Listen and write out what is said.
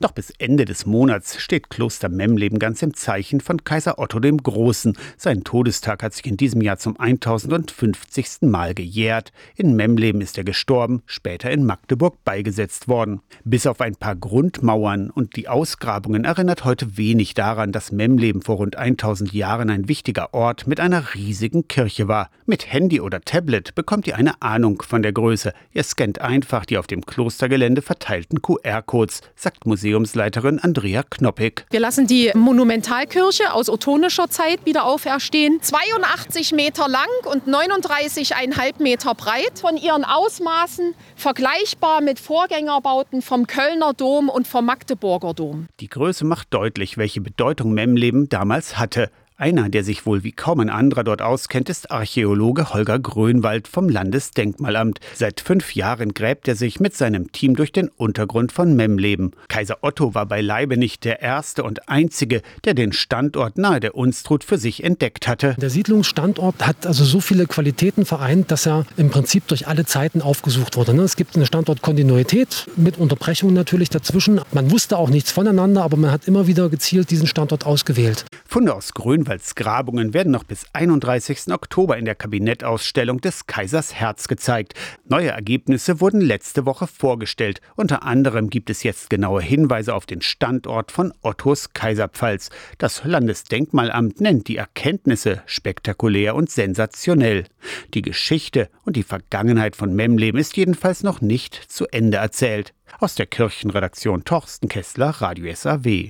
Doch bis Ende des Monats steht Kloster Memleben ganz im Zeichen von Kaiser Otto dem Großen. Sein Todestag hat sich in diesem Jahr zum 1050. Mal gejährt. In Memleben ist er gestorben, später in Magdeburg beigesetzt worden. Bis auf ein paar Grundmauern und die Ausgrabungen erinnert heute wenig daran, dass Memleben vor rund 1000 Jahren ein wichtiger Ort mit einer riesigen Kirche war. Mit Handy oder Tablet bekommt ihr eine Ahnung von der Größe. Ihr scannt einfach die auf dem Klostergelände verteilten QR-Codes, sagt Museum Museumsleiterin Andrea Knoppig. Wir lassen die Monumentalkirche aus ottonischer Zeit wieder auferstehen. 82 Meter lang und 39,5 Meter breit. Von ihren Ausmaßen vergleichbar mit Vorgängerbauten vom Kölner Dom und vom Magdeburger Dom. Die Größe macht deutlich, welche Bedeutung Memleben damals hatte. Einer, der sich wohl wie kaum ein anderer dort auskennt, ist Archäologe Holger Grönwald vom Landesdenkmalamt. Seit fünf Jahren gräbt er sich mit seinem Team durch den Untergrund von Memleben. Kaiser Otto war beileibe nicht der erste und einzige, der den Standort nahe der Unstrut für sich entdeckt hatte. Der Siedlungsstandort hat also so viele Qualitäten vereint, dass er im Prinzip durch alle Zeiten aufgesucht wurde. Ne? Es gibt eine Standortkontinuität mit Unterbrechungen natürlich dazwischen. Man wusste auch nichts voneinander, aber man hat immer wieder gezielt diesen Standort ausgewählt. Funde aus Grönwald Grabungen werden noch bis 31. Oktober in der Kabinettausstellung des Kaisers Herz gezeigt. Neue Ergebnisse wurden letzte Woche vorgestellt. Unter anderem gibt es jetzt genaue Hinweise auf den Standort von Ottos Kaiserpfalz. Das Landesdenkmalamt nennt die Erkenntnisse spektakulär und sensationell. Die Geschichte und die Vergangenheit von Memleben ist jedenfalls noch nicht zu Ende erzählt. Aus der Kirchenredaktion Torsten Kessler, Radio SAW.